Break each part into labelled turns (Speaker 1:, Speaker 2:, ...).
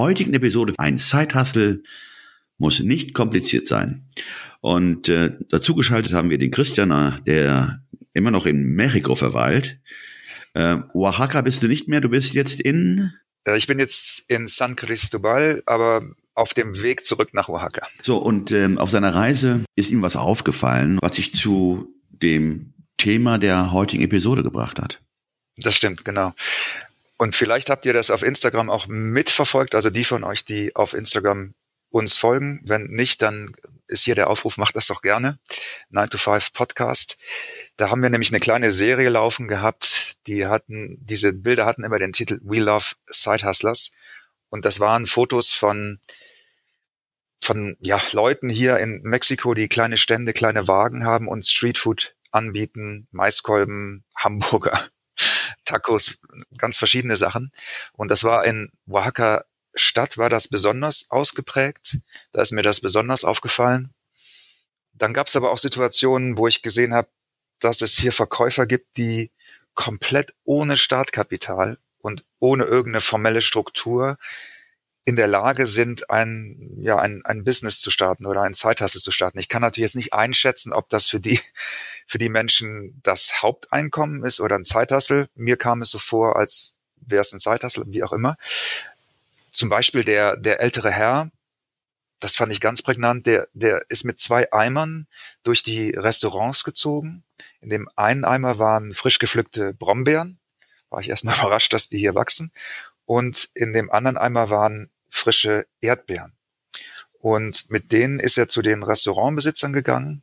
Speaker 1: heutigen Episode, ein Zeithassel, muss nicht kompliziert sein. Und äh, dazu geschaltet haben wir den Christian, der immer noch in Mexiko verweilt. Äh, Oaxaca bist du nicht mehr, du bist jetzt in?
Speaker 2: Äh, ich bin jetzt in San Cristobal, aber auf dem Weg zurück nach Oaxaca.
Speaker 1: So, und ähm, auf seiner Reise ist ihm was aufgefallen, was sich zu dem Thema der heutigen Episode gebracht hat.
Speaker 2: Das stimmt, genau. Und vielleicht habt ihr das auf Instagram auch mitverfolgt, also die von euch, die auf Instagram uns folgen. Wenn nicht, dann ist hier der Aufruf, macht das doch gerne. 9 to 5 Podcast. Da haben wir nämlich eine kleine Serie laufen gehabt. Die hatten, diese Bilder hatten immer den Titel We Love Side Hustlers. Und das waren Fotos von, von, ja, Leuten hier in Mexiko, die kleine Stände, kleine Wagen haben und Streetfood anbieten, Maiskolben, Hamburger Tacos, ganz verschiedene Sachen. Und das war in Oaxaca Stadt war das besonders ausgeprägt. Da ist mir das besonders aufgefallen. Dann gab es aber auch Situationen, wo ich gesehen habe, dass es hier Verkäufer gibt, die komplett ohne Startkapital und ohne irgendeine formelle Struktur in der Lage sind, ein, ja, ein, ein Business zu starten oder ein Zeithassel zu starten. Ich kann natürlich jetzt nicht einschätzen, ob das für die, für die Menschen das Haupteinkommen ist oder ein Zeithassel. Mir kam es so vor, als wäre es ein Zeithassel, wie auch immer. Zum Beispiel der, der ältere Herr, das fand ich ganz prägnant, der, der ist mit zwei Eimern durch die Restaurants gezogen. In dem einen Eimer waren frisch gepflückte Brombeeren. War ich erstmal überrascht, dass die hier wachsen und in dem anderen Eimer waren frische Erdbeeren. Und mit denen ist er zu den Restaurantbesitzern gegangen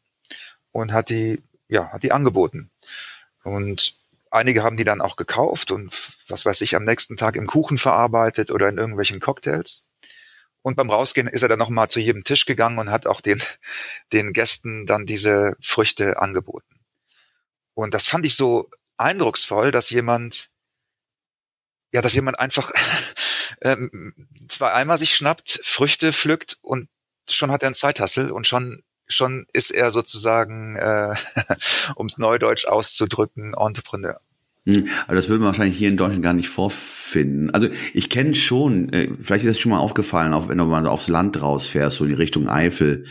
Speaker 2: und hat die, ja, hat die angeboten. Und einige haben die dann auch gekauft und was weiß ich, am nächsten Tag im Kuchen verarbeitet oder in irgendwelchen Cocktails. Und beim Rausgehen ist er dann nochmal zu jedem Tisch gegangen und hat auch den, den Gästen dann diese Früchte angeboten. Und das fand ich so eindrucksvoll, dass jemand ja, dass jemand einfach ähm, zwei Eimer sich schnappt, Früchte pflückt und schon hat er einen Zeithassel und schon schon ist er sozusagen, äh, um es neudeutsch auszudrücken, Entrepreneur.
Speaker 1: Aber das würde man wahrscheinlich hier in Deutschland gar nicht vorfinden. Also ich kenne schon, äh, vielleicht ist das schon mal aufgefallen, auch wenn du mal aufs Land rausfährst, so in die Richtung Eifel,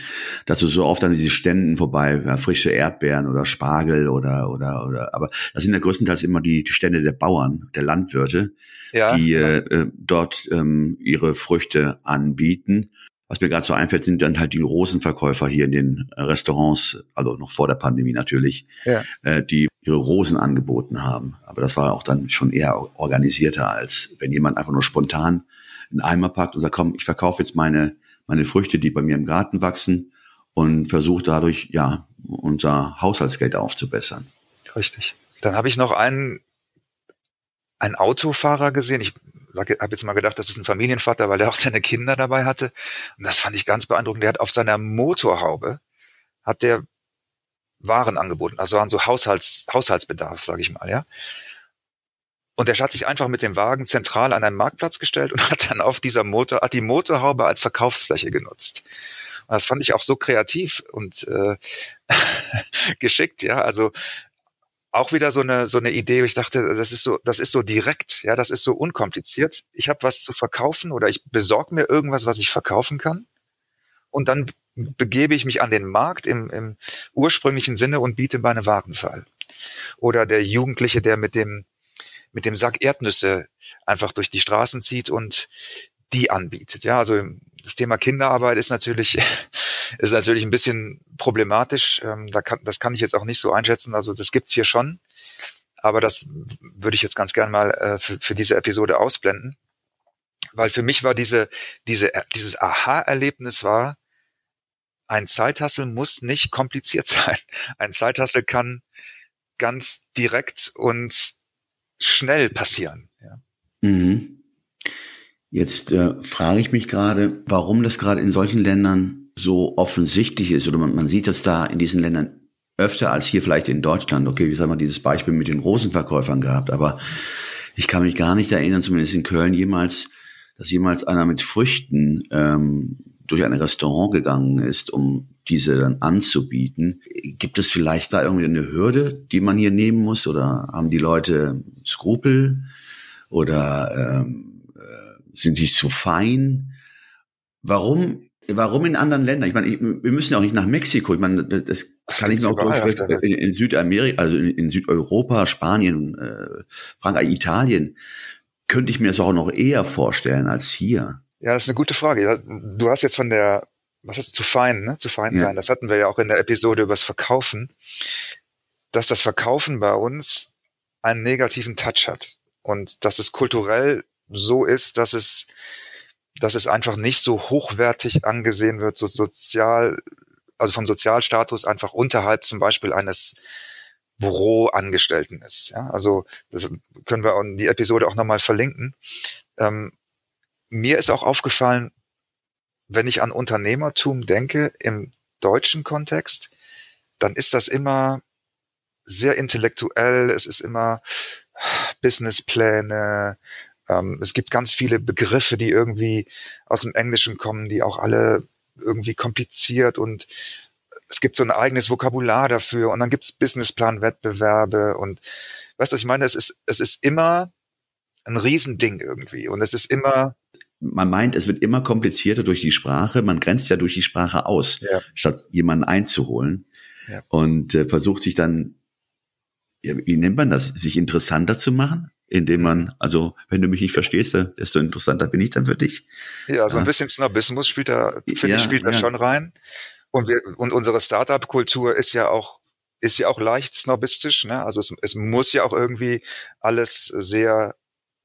Speaker 1: dass du so oft an diese Ständen vorbei, ja, frische Erdbeeren oder Spargel oder oder oder. Aber das sind ja größtenteils immer die, die Stände der Bauern, der Landwirte, ja, die äh, äh, dort ähm, ihre Früchte anbieten. Was mir gerade so einfällt, sind dann halt die Rosenverkäufer hier in den Restaurants, also noch vor der Pandemie natürlich, ja. äh, die ihre Rosen angeboten haben. Aber das war auch dann schon eher organisierter, als wenn jemand einfach nur spontan einen Eimer packt und sagt, komm, ich verkaufe jetzt meine, meine Früchte, die bei mir im Garten wachsen und versuche dadurch, ja, unser Haushaltsgeld aufzubessern.
Speaker 2: Richtig. Dann habe ich noch einen, einen Autofahrer gesehen. Ich habe jetzt mal gedacht, das ist ein Familienvater, weil er auch seine Kinder dabei hatte. Und das fand ich ganz beeindruckend. Der hat auf seiner Motorhaube hat der Waren angeboten, also an so Haushalts, Haushaltsbedarf, sage ich mal, ja. Und er hat sich einfach mit dem Wagen zentral an einen Marktplatz gestellt und hat dann auf dieser Motor, hat die Motorhaube als Verkaufsfläche genutzt. Und das fand ich auch so kreativ und äh, geschickt, ja. Also auch wieder so eine so eine Idee, ich dachte, das ist so das ist so direkt, ja, das ist so unkompliziert. Ich habe was zu verkaufen oder ich besorge mir irgendwas, was ich verkaufen kann und dann begebe ich mich an den Markt im, im ursprünglichen Sinne und biete meine Waren für. Oder der Jugendliche, der mit dem mit dem Sack Erdnüsse einfach durch die Straßen zieht und die anbietet. Ja, also das Thema Kinderarbeit ist natürlich, ist natürlich ein bisschen problematisch. Ähm, da kann, das kann ich jetzt auch nicht so einschätzen. Also das gibt's hier schon. Aber das würde ich jetzt ganz gern mal äh, für, für diese Episode ausblenden. Weil für mich war diese, diese, dieses Aha-Erlebnis war, ein Zeithassel muss nicht kompliziert sein. Ein Zeithassel kann ganz direkt und schnell passieren. Ja.
Speaker 1: Mhm. Jetzt äh, frage ich mich gerade, warum das gerade in solchen Ländern so offensichtlich ist oder man, man sieht das da in diesen Ländern öfter als hier vielleicht in Deutschland. Okay, wie haben wir dieses Beispiel mit den Rosenverkäufern gehabt, aber ich kann mich gar nicht erinnern, zumindest in Köln jemals, dass jemals einer mit Früchten ähm, durch ein Restaurant gegangen ist, um diese dann anzubieten. Gibt es vielleicht da irgendwie eine Hürde, die man hier nehmen muss? Oder haben die Leute Skrupel? Oder ähm, äh, sind sie zu fein? Warum Warum in anderen Ländern? Ich meine, ich, wir müssen ja auch nicht nach Mexiko. Ich meine, das, das kann ich mir auch. In, in Südamerika, also in, in Südeuropa, Spanien, äh, Frankreich, Italien, könnte ich mir das auch noch eher vorstellen als hier.
Speaker 2: Ja, das ist eine gute Frage. Du hast jetzt von der, was ist zu fein, ne? Zu fein ja. sein. Das hatten wir ja auch in der Episode übers Verkaufen, dass das Verkaufen bei uns einen negativen Touch hat und dass es kulturell so ist, dass es dass es einfach nicht so hochwertig angesehen wird, so sozial, also vom Sozialstatus einfach unterhalb zum Beispiel eines Büroangestellten ist. Ja, also das können wir in die Episode auch nochmal verlinken. Ähm, mir ist auch aufgefallen, wenn ich an Unternehmertum denke im deutschen Kontext, dann ist das immer sehr intellektuell. Es ist immer Businesspläne, ähm, es gibt ganz viele Begriffe, die irgendwie aus dem Englischen kommen, die auch alle irgendwie kompliziert und es gibt so ein eigenes Vokabular dafür und dann gibt's Businessplan-Wettbewerbe und weißt du, ich meine, es ist, es ist immer ein Riesending irgendwie und es ist immer
Speaker 1: man meint, es wird immer komplizierter durch die Sprache. Man grenzt ja durch die Sprache aus, ja. statt jemanden einzuholen. Ja. Und äh, versucht sich dann, wie nennt man das, sich interessanter zu machen? Indem man, also wenn du mich nicht verstehst, desto interessanter bin ich dann für dich.
Speaker 2: Ja, so ein bisschen Snobismus spielt da, finde ja, ich, spielt da ja. schon rein. Und wir, und unsere Startup-Kultur ist ja auch, ist ja auch leicht snobistisch, ne? Also es, es muss ja auch irgendwie alles sehr,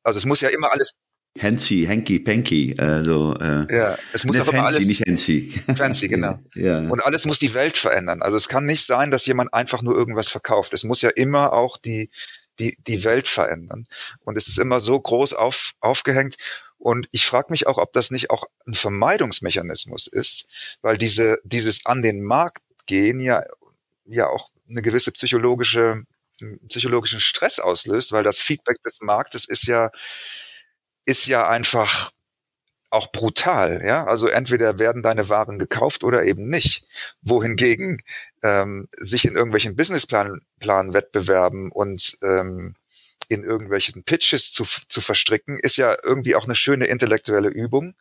Speaker 2: also es muss ja immer alles
Speaker 1: Hancy, Hanky, Panky, also äh,
Speaker 2: ja, es muss
Speaker 1: ne, fancy, alles nicht Hancy.
Speaker 2: Fancy, genau. ja. Und alles muss die Welt verändern. Also es kann nicht sein, dass jemand einfach nur irgendwas verkauft. Es muss ja immer auch die die, die Welt verändern. Und es ist immer so groß auf, aufgehängt. Und ich frage mich auch, ob das nicht auch ein Vermeidungsmechanismus ist, weil diese, dieses an den Markt gehen ja, ja auch eine gewisse psychologische, psychologischen Stress auslöst, weil das Feedback des Marktes ist ja, ist ja einfach auch brutal, ja. Also entweder werden deine Waren gekauft oder eben nicht. Wohingegen ähm, sich in irgendwelchen Businessplan-Wettbewerben und ähm, in irgendwelchen Pitches zu, zu verstricken, ist ja irgendwie auch eine schöne intellektuelle Übung.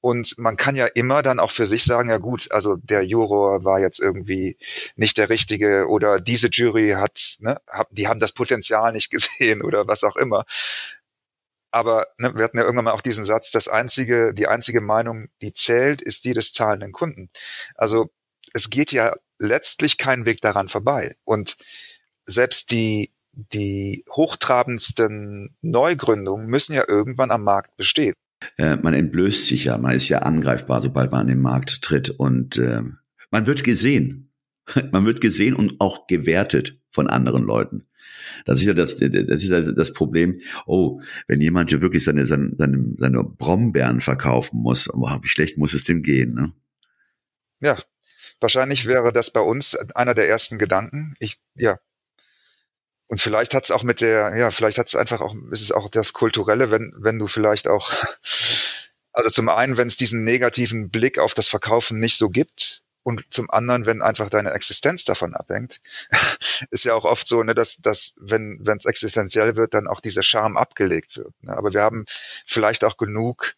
Speaker 2: Und man kann ja immer dann auch für sich sagen, ja gut, also der Juror war jetzt irgendwie nicht der Richtige oder diese Jury hat, ne, die haben das Potenzial nicht gesehen oder was auch immer. Aber ne, wir hatten ja irgendwann mal auch diesen Satz, das einzige, die einzige Meinung, die zählt, ist die des zahlenden Kunden. Also es geht ja letztlich kein Weg daran vorbei. Und selbst die, die hochtrabendsten Neugründungen müssen ja irgendwann am Markt bestehen.
Speaker 1: Äh, man entblößt sich ja, man ist ja angreifbar, sobald man an den Markt tritt und äh, man wird gesehen. Man wird gesehen und auch gewertet von anderen Leuten. Das ist ja das, das ist ja das Problem. Oh, wenn jemand hier wirklich seine, seine, seine, Brombeeren verkaufen muss, oh, wie schlecht muss es dem gehen, ne?
Speaker 2: Ja, wahrscheinlich wäre das bei uns einer der ersten Gedanken. Ich, ja. Und vielleicht hat es auch mit der, ja, vielleicht hat es einfach auch, ist es auch das Kulturelle, wenn, wenn du vielleicht auch, also zum einen, wenn es diesen negativen Blick auf das Verkaufen nicht so gibt, und zum anderen, wenn einfach deine Existenz davon abhängt, ist ja auch oft so, ne, dass, dass wenn es existenziell wird, dann auch dieser Charme abgelegt wird. Ne? Aber wir haben vielleicht auch genug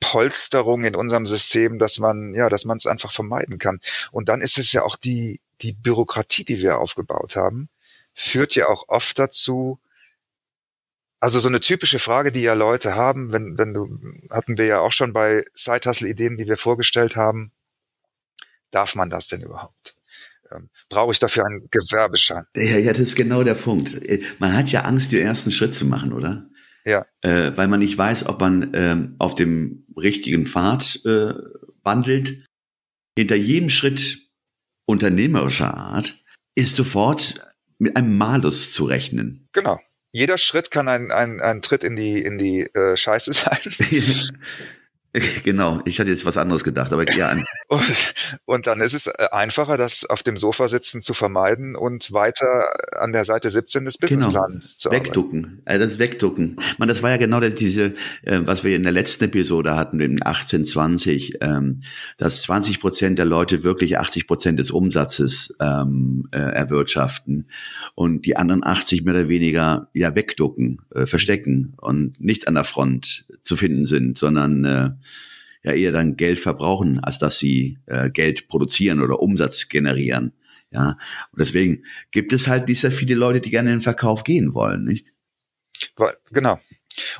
Speaker 2: Polsterung in unserem System, dass man, ja, dass man es einfach vermeiden kann. Und dann ist es ja auch die, die Bürokratie, die wir aufgebaut haben, führt ja auch oft dazu, also so eine typische Frage, die ja Leute haben, wenn, wenn du, hatten wir ja auch schon bei Side-Hustle-Ideen, die wir vorgestellt haben, Darf man das denn überhaupt? Ähm, brauche ich dafür einen Gewerbeschein?
Speaker 1: Ja, ja, das ist genau der Punkt. Äh, man hat ja Angst, den ersten Schritt zu machen, oder?
Speaker 2: Ja.
Speaker 1: Äh, weil man nicht weiß, ob man ähm, auf dem richtigen Pfad äh, wandelt. Hinter jedem Schritt unternehmerischer Art ist sofort mit einem Malus zu rechnen.
Speaker 2: Genau. jeder Schritt kann ein, ein, ein Tritt in die, in die äh, Scheiße sein.
Speaker 1: Genau, ich hatte jetzt was anderes gedacht, aber ja.
Speaker 2: und, und dann ist es äh, einfacher, das auf dem Sofa sitzen zu vermeiden und weiter an der Seite 17 des. Businessplans genau. zu
Speaker 1: Wegducken, arbeiten. also das Wegducken. Man, das war ja genau diese, äh, was wir in der letzten Episode hatten, in 1820, ähm, dass 20 Prozent der Leute wirklich 80 Prozent des Umsatzes ähm, äh, erwirtschaften und die anderen 80 mehr oder weniger ja wegducken, verstecken und nicht an der Front zu finden sind, sondern äh, ja eher dann Geld verbrauchen, als dass sie äh, Geld produzieren oder Umsatz generieren. Ja, und deswegen gibt es halt dieser viele Leute, die gerne in den Verkauf gehen wollen, nicht?
Speaker 2: Genau.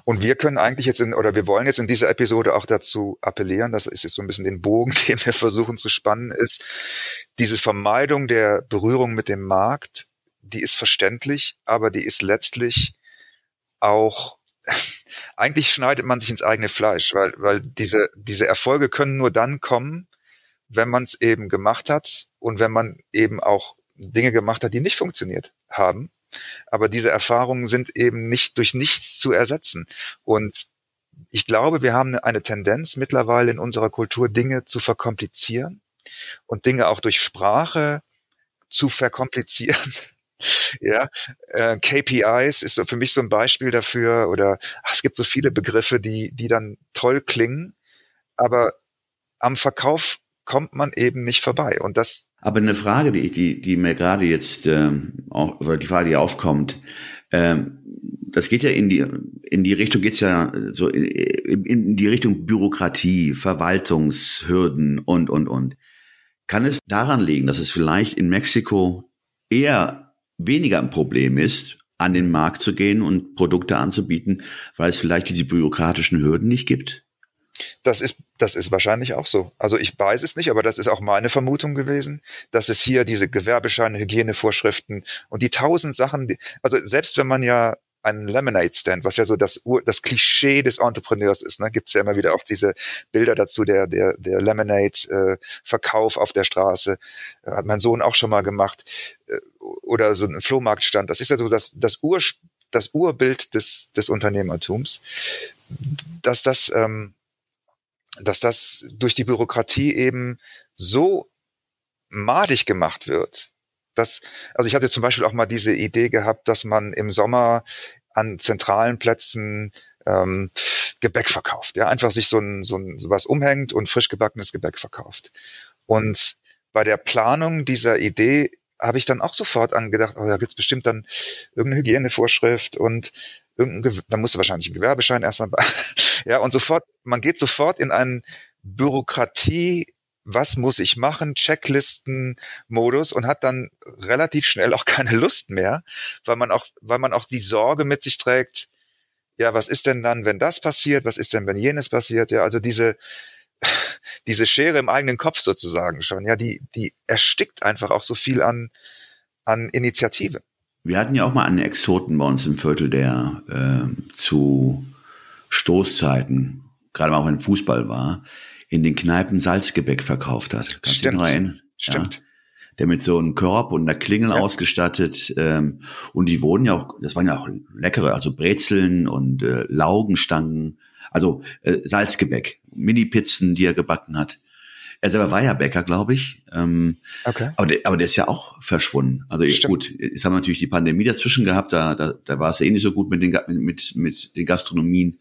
Speaker 2: Und wir können eigentlich jetzt in, oder wir wollen jetzt in dieser Episode auch dazu appellieren, das ist jetzt so ein bisschen den Bogen, den wir versuchen zu spannen, ist diese Vermeidung der Berührung mit dem Markt, die ist verständlich, aber die ist letztlich auch eigentlich schneidet man sich ins eigene Fleisch, weil, weil diese, diese Erfolge können nur dann kommen, wenn man es eben gemacht hat und wenn man eben auch Dinge gemacht hat, die nicht funktioniert haben. Aber diese Erfahrungen sind eben nicht durch nichts zu ersetzen. Und ich glaube, wir haben eine Tendenz mittlerweile in unserer Kultur, Dinge zu verkomplizieren und Dinge auch durch Sprache zu verkomplizieren. Ja, äh, KPIs ist für mich so ein Beispiel dafür oder ach, es gibt so viele Begriffe, die, die dann toll klingen, aber am Verkauf kommt man eben nicht vorbei. Und das.
Speaker 1: Aber eine Frage, die, die, die mir gerade jetzt ähm, auch, oder die Frage, die aufkommt, ähm, das geht ja in die in die Richtung geht's ja so in, in die Richtung Bürokratie, Verwaltungshürden und und und. Kann es daran liegen, dass es vielleicht in Mexiko eher weniger ein Problem ist, an den Markt zu gehen und Produkte anzubieten, weil es vielleicht diese bürokratischen Hürden nicht gibt?
Speaker 2: Das ist, das ist wahrscheinlich auch so. Also ich weiß es nicht, aber das ist auch meine Vermutung gewesen, dass es hier diese Gewerbescheine, Hygienevorschriften und die tausend Sachen, die, also selbst wenn man ja einen Lemonade Stand, was ja so das Ur, das Klischee des Entrepreneurs ist. Ne? Gibt es ja immer wieder auch diese Bilder dazu, der der der Lemonade äh, auf der Straße äh, hat mein Sohn auch schon mal gemacht äh, oder so ein Flohmarktstand. Das ist ja so das das Ur das Urbild des des Unternehmertums, dass das ähm, dass das durch die Bürokratie eben so madig gemacht wird, das, also ich hatte zum Beispiel auch mal diese Idee gehabt, dass man im Sommer an zentralen Plätzen ähm, Gebäck verkauft. Ja, einfach sich so ein, so ein sowas umhängt und frisch gebackenes Gebäck verkauft. Und bei der Planung dieser Idee habe ich dann auch sofort angedacht, oh, da gibt's bestimmt dann irgendeine Hygienevorschrift und irgendein, da musst du wahrscheinlich einen Gewerbeschein erstmal, ja, und sofort, man geht sofort in einen Bürokratie was muss ich machen, Checklisten-Modus und hat dann relativ schnell auch keine Lust mehr, weil man auch, weil man auch die Sorge mit sich trägt, ja, was ist denn dann, wenn das passiert, was ist denn, wenn jenes passiert, ja, also diese, diese Schere im eigenen Kopf sozusagen schon, ja, die, die erstickt einfach auch so viel an, an Initiative.
Speaker 1: Wir hatten ja auch mal einen Exoten bei uns im Viertel, der äh, zu Stoßzeiten, gerade mal auch wenn Fußball war, in den Kneipen Salzgebäck verkauft hat.
Speaker 2: Kannst Stimmt. rein? Stimmt. Ja?
Speaker 1: Der mit so einem Korb und einer Klingel ja. ausgestattet. Ähm, und die wurden ja auch, das waren ja auch leckere, also Brezeln und äh, Laugenstangen, also äh, Salzgebäck, Mini-Pizzen, die er gebacken hat. Er selber war ja Bäcker, glaube ich. Ähm, okay. Aber der, aber der ist ja auch verschwunden. Also Stimmt. gut, jetzt haben wir natürlich die Pandemie dazwischen gehabt, da, da, da war es ja eh nicht so gut mit den, mit, mit den Gastronomien.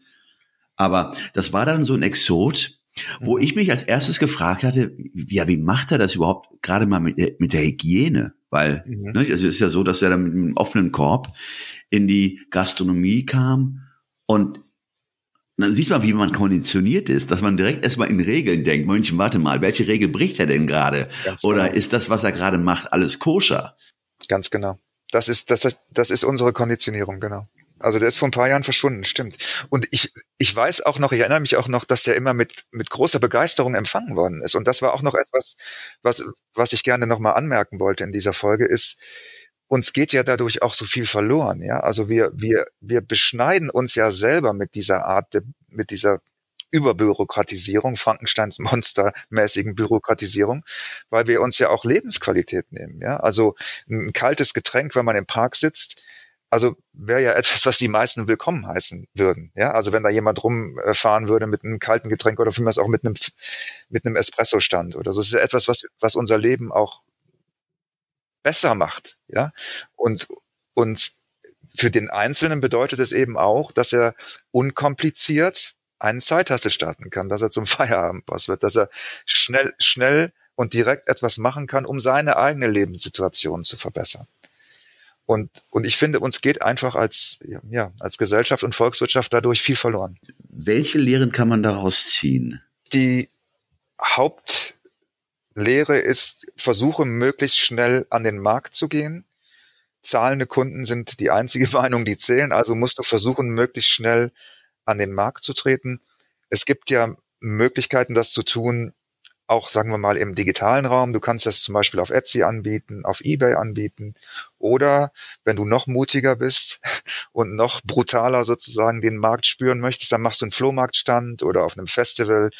Speaker 1: Aber das war dann so ein Exot, wo ich mich als erstes gefragt hatte, ja, wie macht er das überhaupt gerade mal mit, mit der Hygiene? Weil, mhm. ne, also es ist ja so, dass er dann mit einem offenen Korb in die Gastronomie kam und dann siehst du mal, wie man konditioniert ist, dass man direkt erstmal in Regeln denkt. Mönchen, warte mal, welche Regel bricht er denn gerade? Oder genau. ist das, was er gerade macht, alles koscher?
Speaker 2: Ganz genau. Das ist, das, das ist unsere Konditionierung, genau. Also der ist vor ein paar Jahren verschwunden, stimmt. Und ich, ich weiß auch noch, ich erinnere mich auch noch, dass der immer mit, mit großer Begeisterung empfangen worden ist. Und das war auch noch etwas, was, was ich gerne nochmal anmerken wollte in dieser Folge, ist, uns geht ja dadurch auch so viel verloren, ja. Also wir, wir, wir beschneiden uns ja selber mit dieser Art, mit dieser Überbürokratisierung, Frankensteins monstermäßigen Bürokratisierung, weil wir uns ja auch Lebensqualität nehmen, ja. Also ein kaltes Getränk, wenn man im Park sitzt, also wäre ja etwas, was die meisten willkommen heißen würden. Ja, also wenn da jemand rumfahren würde mit einem kalten Getränk oder vielmehr auch mit einem mit einem Espresso-Stand oder so, das ist ja etwas, was was unser Leben auch besser macht. Ja, und und für den Einzelnen bedeutet es eben auch, dass er unkompliziert einen Zeithassel starten kann, dass er zum Feierabend was wird, dass er schnell schnell und direkt etwas machen kann, um seine eigene Lebenssituation zu verbessern. Und, und ich finde, uns geht einfach als, ja, als Gesellschaft und Volkswirtschaft dadurch viel verloren.
Speaker 1: Welche Lehren kann man daraus ziehen?
Speaker 2: Die Hauptlehre ist, versuche möglichst schnell an den Markt zu gehen. Zahlende Kunden sind die einzige Meinung, die zählen. Also musst du versuchen, möglichst schnell an den Markt zu treten. Es gibt ja Möglichkeiten, das zu tun, auch, sagen wir mal, im digitalen Raum. Du kannst das zum Beispiel auf Etsy anbieten, auf eBay anbieten. Oder wenn du noch mutiger bist und noch brutaler sozusagen den Markt spüren möchtest, dann machst du einen Flohmarktstand oder auf einem Festival.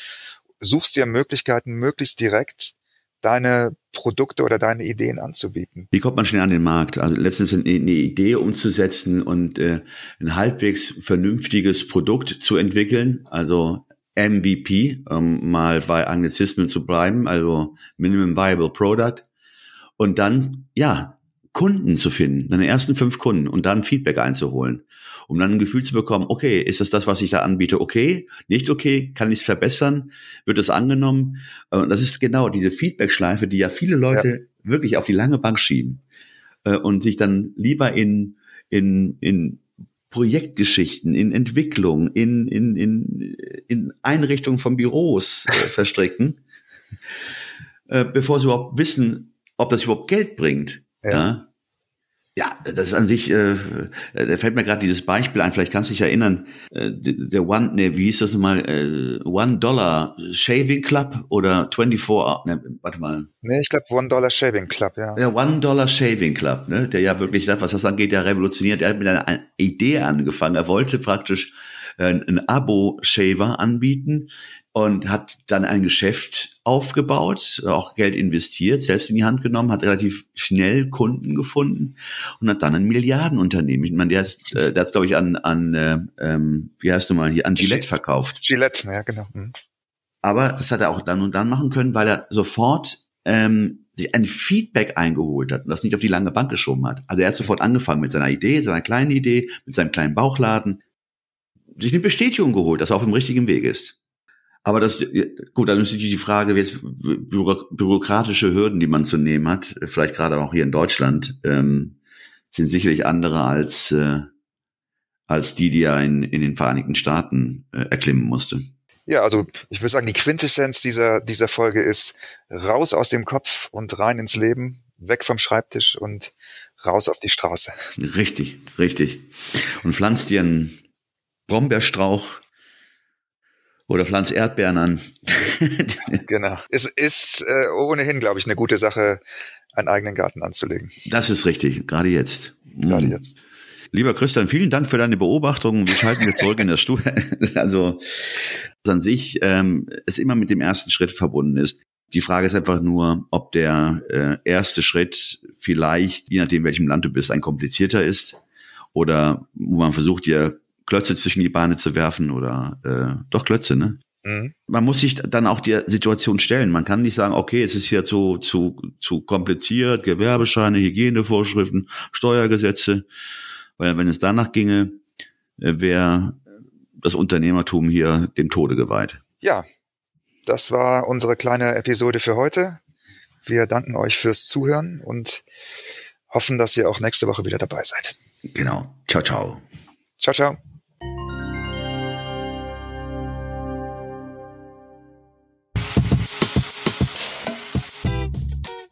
Speaker 2: Suchst dir Möglichkeiten, möglichst direkt deine Produkte oder deine Ideen anzubieten.
Speaker 1: Wie kommt man schnell an den Markt? Also letztens eine, Idee umzusetzen und äh, ein halbwegs vernünftiges Produkt zu entwickeln. Also MVP, ähm, mal bei Anglizismen zu bleiben, also Minimum Viable Product. Und dann, ja, Kunden zu finden, deine ersten fünf Kunden und dann Feedback einzuholen, um dann ein Gefühl zu bekommen, okay, ist das das, was ich da anbiete, okay, nicht okay, kann ich es verbessern, wird es angenommen? Und das ist genau diese Feedback-Schleife, die ja viele Leute ja. wirklich auf die lange Bank schieben äh, und sich dann lieber in, in, in Projektgeschichten, in Entwicklung, in, in, in, in Einrichtung von Büros äh, verstricken, äh, bevor sie überhaupt wissen, ob das überhaupt Geld bringt. Ja. ja. Ja, das ist an sich, äh, da fällt mir gerade dieses Beispiel ein, vielleicht kannst du dich erinnern, äh, der One, ne, wie hieß das mal, äh, One Dollar Shaving Club oder 24, ne, warte mal.
Speaker 2: Nee, ich glaube One Dollar Shaving Club, ja.
Speaker 1: Der One Dollar Shaving Club, ne, der ja wirklich, was das angeht, ja revolutioniert, er hat mit einer Idee angefangen, er wollte praktisch äh, ein Abo-Shaver anbieten, und hat dann ein Geschäft aufgebaut, auch Geld investiert, selbst in die Hand genommen, hat relativ schnell Kunden gefunden und hat dann ein Milliardenunternehmen. Ich meine, der ist, äh, der ist glaube ich an, an äh, ähm, wie heißt du mal hier, an Gillette verkauft.
Speaker 2: Gillette, ja genau. Mhm.
Speaker 1: Aber das hat er auch dann und dann machen können, weil er sofort ähm, ein Feedback eingeholt hat und das nicht auf die lange Bank geschoben hat. Also er hat sofort angefangen mit seiner Idee, seiner kleinen Idee, mit seinem kleinen Bauchladen, sich eine Bestätigung geholt, dass er auf dem richtigen Weg ist. Aber das, gut, dann ist natürlich die Frage, jetzt bürokratische Hürden, die man zu nehmen hat, vielleicht gerade auch hier in Deutschland, ähm, sind sicherlich andere als, äh, als die, die er in, in den Vereinigten Staaten äh, erklimmen musste.
Speaker 2: Ja, also ich würde sagen, die Quintessenz dieser, dieser Folge ist raus aus dem Kopf und rein ins Leben, weg vom Schreibtisch und raus auf die Straße.
Speaker 1: Richtig, richtig. Und pflanzt dir einen Brombeerstrauch oder pflanz Erdbeeren an.
Speaker 2: genau. Es ist äh, ohnehin, glaube ich, eine gute Sache, einen eigenen Garten anzulegen.
Speaker 1: Das ist richtig, gerade jetzt.
Speaker 2: Gerade mhm. jetzt.
Speaker 1: Lieber Christian, vielen Dank für deine Beobachtungen. Wir schalten jetzt zurück in der Stuhl. also an sich ähm, es immer mit dem ersten Schritt verbunden ist. Die Frage ist einfach nur, ob der äh, erste Schritt vielleicht, je nachdem welchem Land du bist, ein komplizierter ist oder wo man versucht, dir Klötze zwischen die Beine zu werfen oder äh, doch Klötze, ne? Mhm. Man muss sich dann auch die Situation stellen. Man kann nicht sagen, okay, es ist hier zu, zu, zu kompliziert, Gewerbescheine, Hygienevorschriften, Steuergesetze. Weil wenn es danach ginge, äh, wäre das Unternehmertum hier dem Tode geweiht.
Speaker 2: Ja, das war unsere kleine Episode für heute. Wir danken euch fürs Zuhören und hoffen, dass ihr auch nächste Woche wieder dabei seid.
Speaker 1: Genau. Ciao, ciao.
Speaker 2: Ciao, ciao.